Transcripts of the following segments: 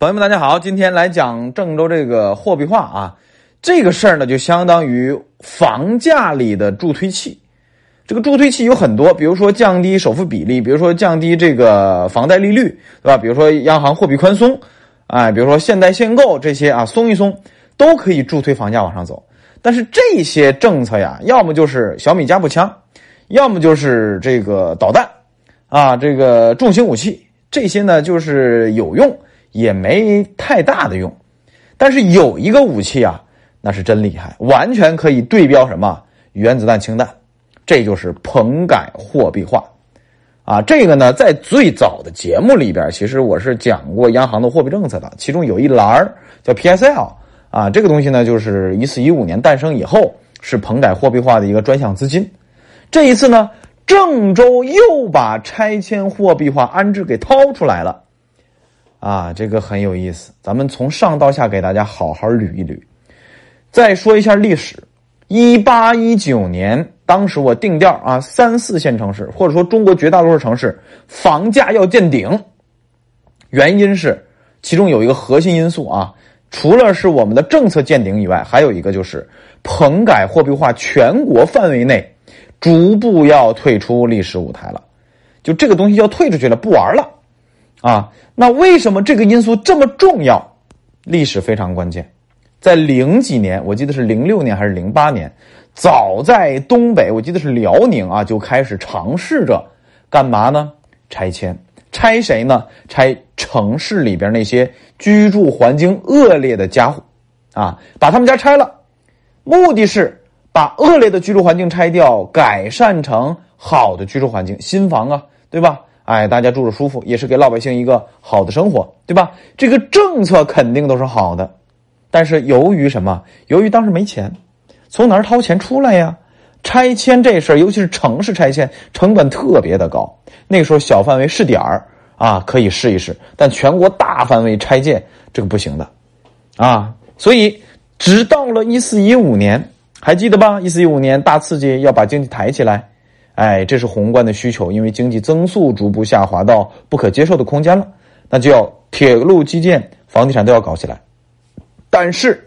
朋友们，大家好，今天来讲郑州这个货币化啊，这个事儿呢，就相当于房价里的助推器。这个助推器有很多，比如说降低首付比例，比如说降低这个房贷利率，对吧？比如说央行货币宽松，哎，比如说限贷限购这些啊，松一松都可以助推房价往上走。但是这些政策呀，要么就是小米加步枪，要么就是这个导弹啊，这个重型武器，这些呢就是有用。也没太大的用，但是有一个武器啊，那是真厉害，完全可以对标什么原子弹、氢弹，这就是棚改货币化，啊，这个呢，在最早的节目里边，其实我是讲过央行的货币政策的，其中有一栏叫 PSL，啊，这个东西呢，就是一四一五年诞生以后，是棚改货币化的一个专项资金，这一次呢，郑州又把拆迁货币化安置给掏出来了。啊，这个很有意思，咱们从上到下给大家好好捋一捋。再说一下历史，一八一九年，当时我定调啊，三四线城市或者说中国绝大多数城市房价要见顶，原因是其中有一个核心因素啊，除了是我们的政策见顶以外，还有一个就是棚改货币化全国范围内逐步要退出历史舞台了，就这个东西要退出去了，不玩了。啊，那为什么这个因素这么重要？历史非常关键，在零几年，我记得是零六年还是零八年，早在东北，我记得是辽宁啊，就开始尝试着干嘛呢？拆迁，拆谁呢？拆城市里边那些居住环境恶劣的家伙，啊，把他们家拆了，目的是把恶劣的居住环境拆掉，改善成好的居住环境，新房啊，对吧？哎，大家住着舒服，也是给老百姓一个好的生活，对吧？这个政策肯定都是好的，但是由于什么？由于当时没钱，从哪儿掏钱出来呀？拆迁这事儿，尤其是城市拆迁，成本特别的高。那个时候小范围试点儿啊，可以试一试，但全国大范围拆建这个不行的，啊，所以直到了一四一五年，还记得吧？一四一五年大刺激，要把经济抬起来。哎，这是宏观的需求，因为经济增速逐步下滑到不可接受的空间了，那就要铁路基建、房地产都要搞起来。但是，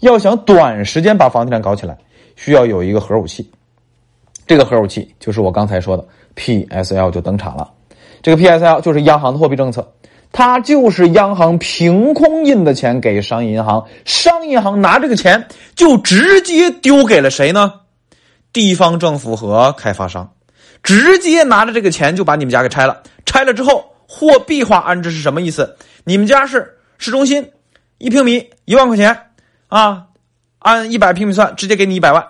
要想短时间把房地产搞起来，需要有一个核武器。这个核武器就是我刚才说的 PSL 就登场了。这个 PSL 就是央行的货币政策，它就是央行凭空印的钱给商业银行，商业银行拿这个钱就直接丢给了谁呢？地方政府和开发商。直接拿着这个钱就把你们家给拆了，拆了之后货币化安置是什么意思？你们家是市中心，一平米一万块钱。啊，按一百平米算，直接给你一百万。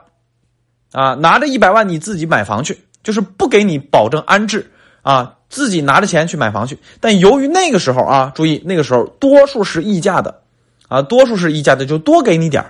啊，拿着一百万你自己买房去，就是不给你保证安置。啊，自己拿着钱去买房去。但由于那个时候啊，注意那个时候多数是溢价的。啊，多数是溢价的，就多给你点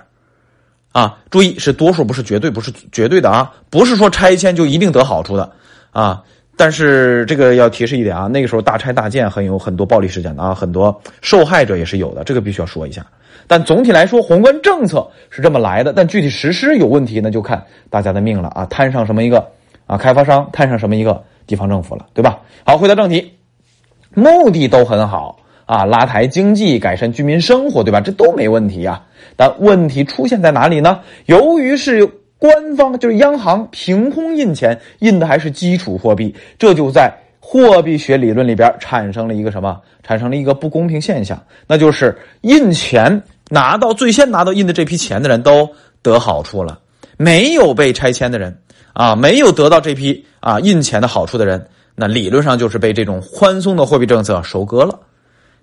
啊，注意是多数，不是绝对，不是绝对的啊，不是说拆迁就一定得好处的啊。但是这个要提示一点啊，那个时候大拆大建很有很多暴力事件的啊，很多受害者也是有的，这个必须要说一下。但总体来说，宏观政策是这么来的，但具体实施有问题，那就看大家的命了啊，摊上什么一个啊开发商，摊上什么一个地方政府了，对吧？好，回到正题，目的都很好。啊，拉抬经济，改善居民生活，对吧？这都没问题呀。但问题出现在哪里呢？由于是官方，就是央行凭空印钱，印的还是基础货币，这就在货币学理论里边产生了一个什么？产生了一个不公平现象，那就是印钱拿到最先拿到印的这批钱的人都得好处了，没有被拆迁的人啊，没有得到这批啊印钱的好处的人，那理论上就是被这种宽松的货币政策收割了。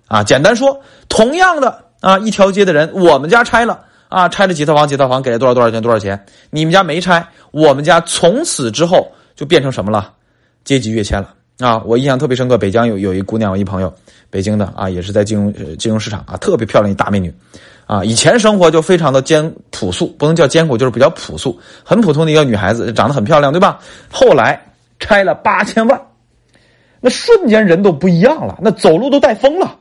啊，简单说，同样的啊，一条街的人，我们家拆了啊，拆了几套房，几套房给了多少多少钱，多少钱？你们家没拆，我们家从此之后就变成什么了？阶级跃迁了啊！我印象特别深刻，北疆有有一姑娘，我一朋友，北京的啊，也是在金融呃金融市场啊，特别漂亮一大美女，啊，以前生活就非常的艰朴素，不能叫艰苦，就是比较朴素，很普通的一个女孩子，长得很漂亮，对吧？后来拆了八千万，那瞬间人都不一样了，那走路都带风了。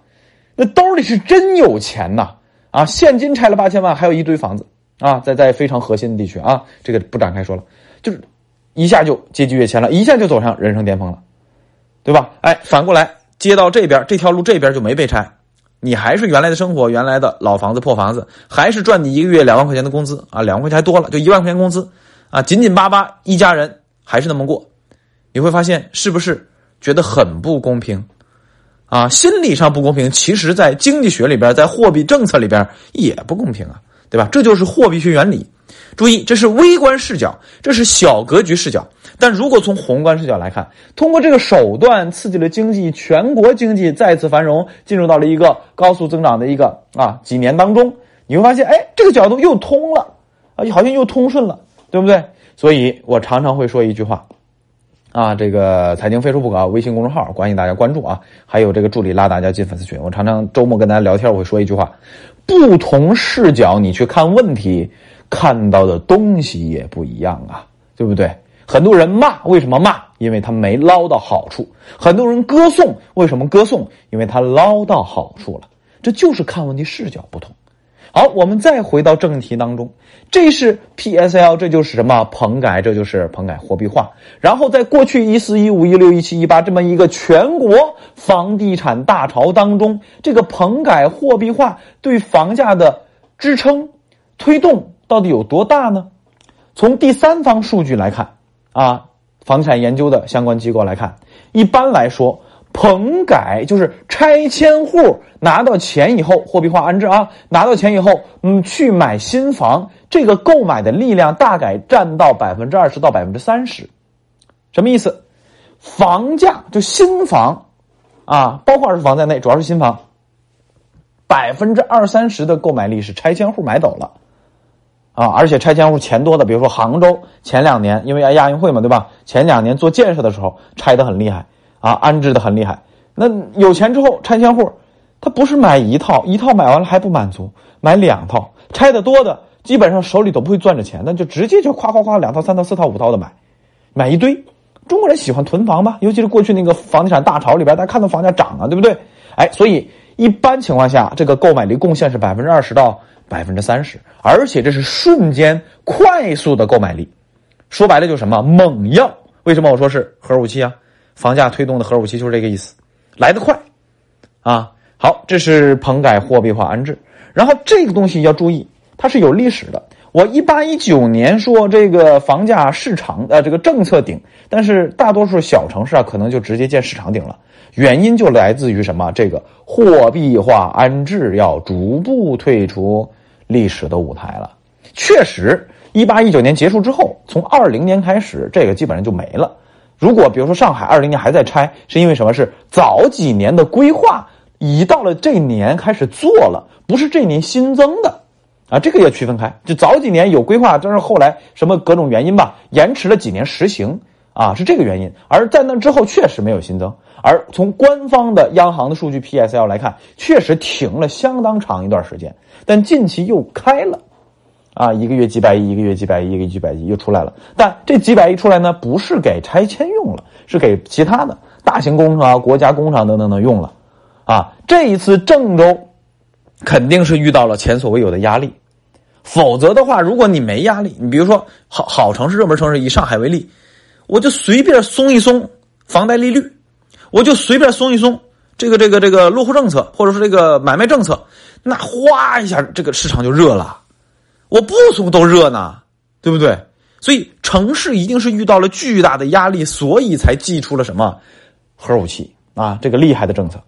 那兜里是真有钱呐！啊，现金拆了八千万，还有一堆房子。啊，在在非常核心的地区啊，这个不展开说了，就是一下就阶级跃迁了，一下就走上人生巅峰了，对吧？哎，反过来接到这边这条路这边就没被拆，你还是原来的生活，原来的老房子、破房子，还是赚你一个月两万块钱的工资。啊，两万块钱还多了，就一万块钱工资。啊，紧紧巴巴一家人还是那么过，你会发现是不是觉得很不公平啊？心理上不公平，其实在经济学里边，在货币政策里边也不公平啊，对吧？这就是货币学原理。注意，这是微观视角，这是小格局视角。但如果从宏观视角来看，通过这个手段刺激了经济，全国经济再次繁荣，进入到了一个高速增长的一个啊几年当中，你会发现，哎，这个角度又通了啊，好像又通顺了，对不对？所以我常常会说一句话，啊，这个财经非书不可微信公众号，欢迎大家关注啊，还有这个助理拉大家进粉丝群。我常常周末跟大家聊天，我会说一句话：不同视角你去看问题。看到的东西也不一样啊，对不对？很多人骂，为什么骂？因为他没捞到好处。很多人歌颂，为什么歌颂？因为他捞到好处了。这就是看问题视角不同。好，我们再回到正题当中，这是 P S L，这就是什么？棚改，这就是棚改货币化。然后在过去一四一五一六一七一八这么一个全国房地产大潮当中，这个棚改货币化对房价的支撑推动。到底有多大呢？从第三方数据来看，啊，房产研究的相关机构来看，一般来说，棚改就是拆迁户拿到钱以后，货币化安置啊，拿到钱以后，嗯，去买新房，这个购买的力量大概占到百分之二十到百分之三十。什么意思？房价就新房，啊，包括二手房在内，主要是新房，百分之二三十的购买力是拆迁户买走了。啊，而且拆迁户钱多的，比如说杭州前两年，因为亚运会嘛，对吧？前两年做建设的时候拆的很厉害啊，安置的很厉害。那有钱之后，拆迁户他不是买一套，一套买完了还不满足，买两套。拆的多的，基本上手里都不会攥着钱，那就直接就夸夸夸两套、三套、四套、五套的买，买一堆。中国人喜欢囤房吧？尤其是过去那个房地产大潮里边，大家看到房价涨啊，对不对？哎，所以一般情况下，这个购买力贡献是百分之二十到。百分之三十，而且这是瞬间快速的购买力，说白了就是什么猛药？为什么我说是核武器啊？房价推动的核武器就是这个意思，来得快啊！好，这是棚改货币化安置，然后这个东西要注意，它是有历史的。我一八一九年说这个房价市场呃这个政策顶，但是大多数小城市啊可能就直接建市场顶了，原因就来自于什么？这个货币化安置要逐步退出。历史的舞台了，确实，一八一九年结束之后，从二零年开始，这个基本上就没了。如果比如说上海二零年还在拆，是因为什么？是早几年的规划已到了这年开始做了，不是这年新增的啊，这个要区分开。就早几年有规划，但是后来什么各种原因吧，延迟了几年实行啊，是这个原因。而在那之后确实没有新增，而从官方的央行的数据 P S L 来看，确实停了相当长一段时间。但近期又开了，啊，一个月几百亿，一个月几百亿，一个月几百亿又出来了。但这几百亿出来呢，不是给拆迁用了，是给其他的大型工程啊、国家工程等等等用了。啊，这一次郑州肯定是遇到了前所未有的压力，否则的话，如果你没压力，你比如说好好城市、热门城市，以上海为例，我就随便松一松房贷利率，我就随便松一松这个这个这个落户政策，或者说这个买卖政策。那哗一下，这个市场就热了，我不松都热呢，对不对？所以城市一定是遇到了巨大的压力，所以才祭出了什么核武器啊，这个厉害的政策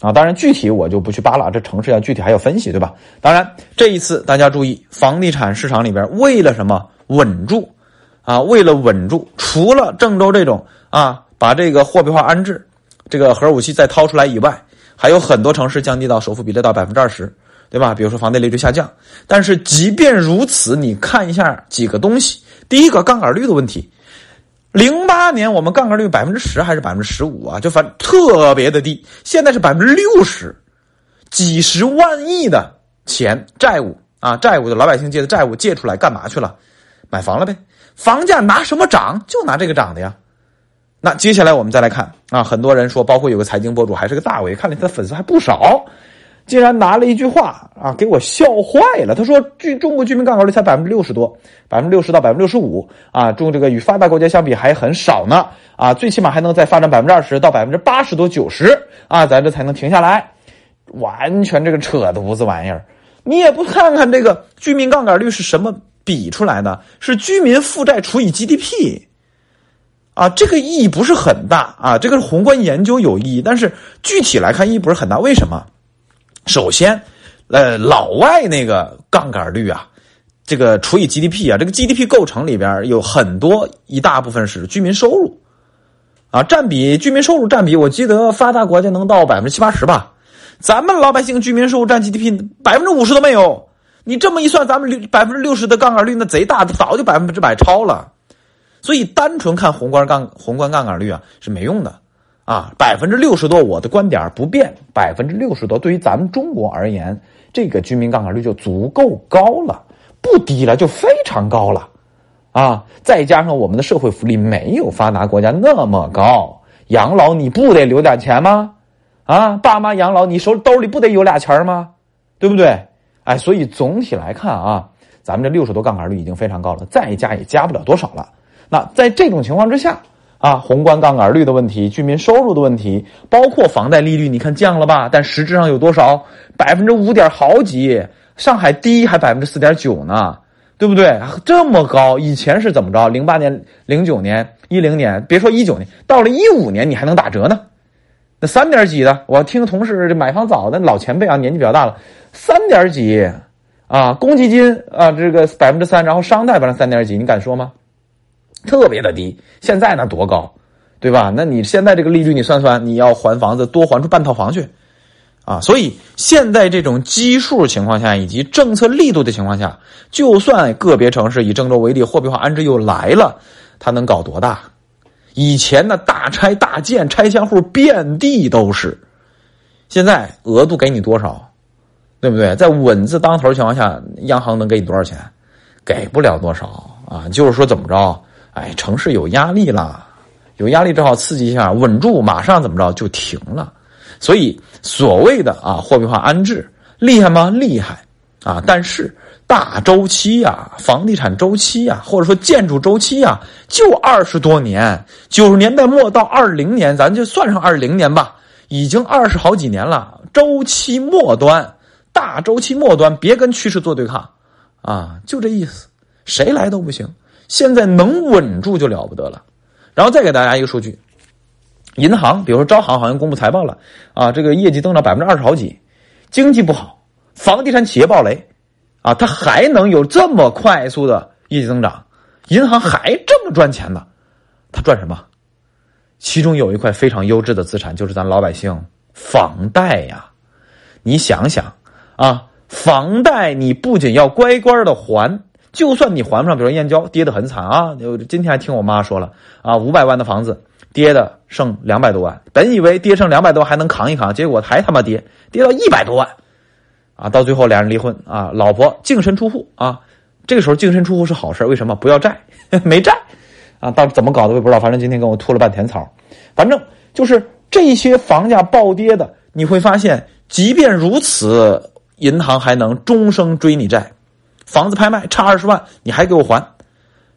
啊。当然，具体我就不去扒拉，这城市要具体还要分析，对吧？当然，这一次大家注意，房地产市场里边为了什么稳住啊？为了稳住，除了郑州这种啊，把这个货币化安置这个核武器再掏出来以外。还有很多城市降低到首付比例到百分之二十，对吧？比如说房贷利率下降。但是即便如此，你看一下几个东西。第一个杠杆率的问题，零八年我们杠杆率百分之十还是百分之十五啊？就反特别的低。现在是百分之六十，几十万亿的钱债务啊，债务的老百姓借的债务借出来干嘛去了？买房了呗。房价拿什么涨？就拿这个涨的呀。那接下来我们再来看啊，很多人说，包括有个财经博主还是个大 V，看了他的粉丝还不少，竟然拿了一句话啊给我笑坏了。他说，居中国居民杠杆率才百分之六十多，百分之六十到百分之六十五啊，中这个与发达国家相比还很少呢啊，最起码还能再发展百分之二十到百分之八十多九十啊，咱这才能停下来。完全这个扯犊子玩意儿。你也不看看这个居民杠杆率是什么比出来的？是居民负债除以 GDP，啊，这个意义不是很大啊。这个宏观研究有意义，但是具体来看意义不是很大。为什么？首先，呃，老外那个杠杆率啊，这个除以 GDP 啊，这个 GDP 构成里边有很多一大部分是居民收入，啊，占比居民收入占比，我记得发达国家能到百分之七八十吧。咱们老百姓居民收入占 GDP 百分之五十都没有，你这么一算，咱们六百分之六十的杠杆率那贼大，早就百分之百超了。所以单纯看宏观杠宏观杠杆率啊是没用的啊，百分之六十多，我的观点不变，百分之六十多对于咱们中国而言，这个居民杠杆率就足够高了，不低了就非常高了啊！再加上我们的社会福利没有发达国家那么高，养老你不得留点钱吗？啊，爸妈养老，你手兜里不得有俩钱吗？对不对？哎，所以总体来看啊，咱们这六十多杠杆率已经非常高了，再加也加不了多少了。那在这种情况之下啊，宏观杠杆率的问题、居民收入的问题，包括房贷利率，你看降了吧？但实质上有多少？百分之五点好几，上海低还百分之四点九呢，对不对？这么高，以前是怎么着？零八年、零九年、一零年，别说一九年，到了一五年，你还能打折呢？那三点几的，我听同事这买房早的老前辈啊，年纪比较大了，三点几啊，公积金啊，这个百分之三，然后商贷百分之三点几，你敢说吗？特别的低。现在那多高，对吧？那你现在这个利率，你算算，你要还房子多还出半套房去啊！所以现在这种基数情况下，以及政策力度的情况下，就算个别城市以郑州为例，货币化安置又来了，它能搞多大？以前的大拆大建拆迁户遍地都是，现在额度给你多少，对不对？在稳字当头情况下，央行能给你多少钱？给不了多少啊！就是说怎么着？哎，城市有压力了，有压力正好刺激一下，稳住，马上怎么着就停了。所以所谓的啊货币化安置厉害吗？厉害啊！但是。大周期呀，房地产周期呀，或者说建筑周期呀，就二十多年，九十年代末到二零年，咱就算上二零年吧，已经二十好几年了。周期末端，大周期末端，别跟趋势做对抗，啊，就这意思，谁来都不行。现在能稳住就了不得了。然后再给大家一个数据，银行，比如说招行，好像公布财报了，啊，这个业绩增长百分之二十好几，经济不好，房地产企业暴雷。啊，它还能有这么快速的业绩增长，银行还这么赚钱呢？它赚什么？其中有一块非常优质的资产，就是咱老百姓房贷呀。你想想啊，房贷你不仅要乖乖的还，就算你还不上，比如燕郊跌得很惨啊，我今天还听我妈说了啊，五百万的房子跌的剩两百多万，本以为跌剩两百多万还能扛一扛，结果还他妈跌，跌到一百多万。啊，到最后俩人离婚啊，老婆净身出户啊，这个时候净身出户是好事为什么？不要债，没债啊，到怎么搞的我也不知道，反正今天跟我吐了半天槽，反正就是这些房价暴跌的，你会发现，即便如此，银行还能终生追你债，房子拍卖差二十万你还给我还，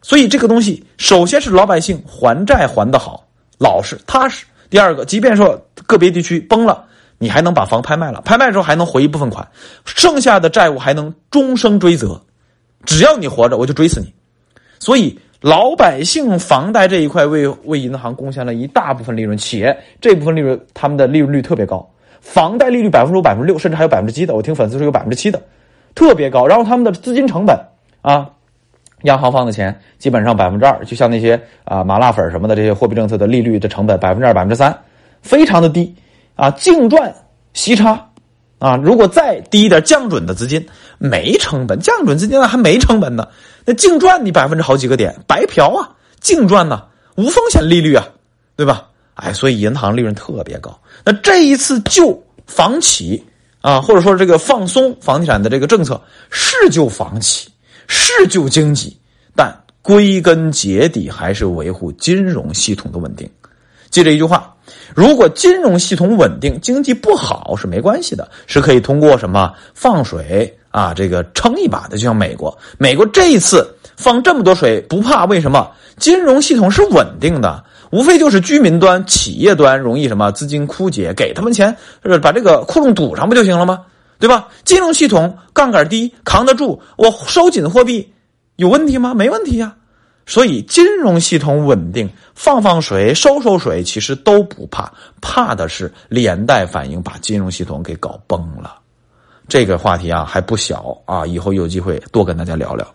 所以这个东西首先是老百姓还债还的好，老实踏实，第二个，即便说个别地区崩了。你还能把房拍卖了，拍卖之后还能回一部分款，剩下的债务还能终生追责，只要你活着，我就追死你。所以老百姓房贷这一块为为银行贡献了一大部分利润，且这部分利润他们的利润率特别高，房贷利率百分之五、百分之六，甚至还有百分之七的。我听粉丝说有百分之七的，特别高。然后他们的资金成本啊，央行放的钱基本上百分之二，就像那些啊麻辣粉什么的这些货币政策的利率的成本百分之二、百分之三，非常的低。啊，净赚息差，啊，如果再低一点降准的资金，没成本，降准资金那还没成本呢，那净赚你百分之好几个点，白嫖啊，净赚呢，无风险利率啊，对吧？哎，所以银行利润特别高。那这一次救房企啊，或者说这个放松房地产的这个政策，是救房企，是救经济，但归根结底还是维护金融系统的稳定。记着一句话。如果金融系统稳定，经济不好是没关系的，是可以通过什么放水啊，这个撑一把的。就像美国，美国这一次放这么多水不怕，为什么？金融系统是稳定的，无非就是居民端、企业端容易什么资金枯竭，给他们钱，把这个窟窿堵上不就行了吗？对吧？金融系统杠杆低，扛得住，我收紧货币有问题吗？没问题呀。所以金融系统稳定，放放水、收收水，其实都不怕，怕的是连带反应把金融系统给搞崩了。这个话题啊还不小啊，以后有机会多跟大家聊聊。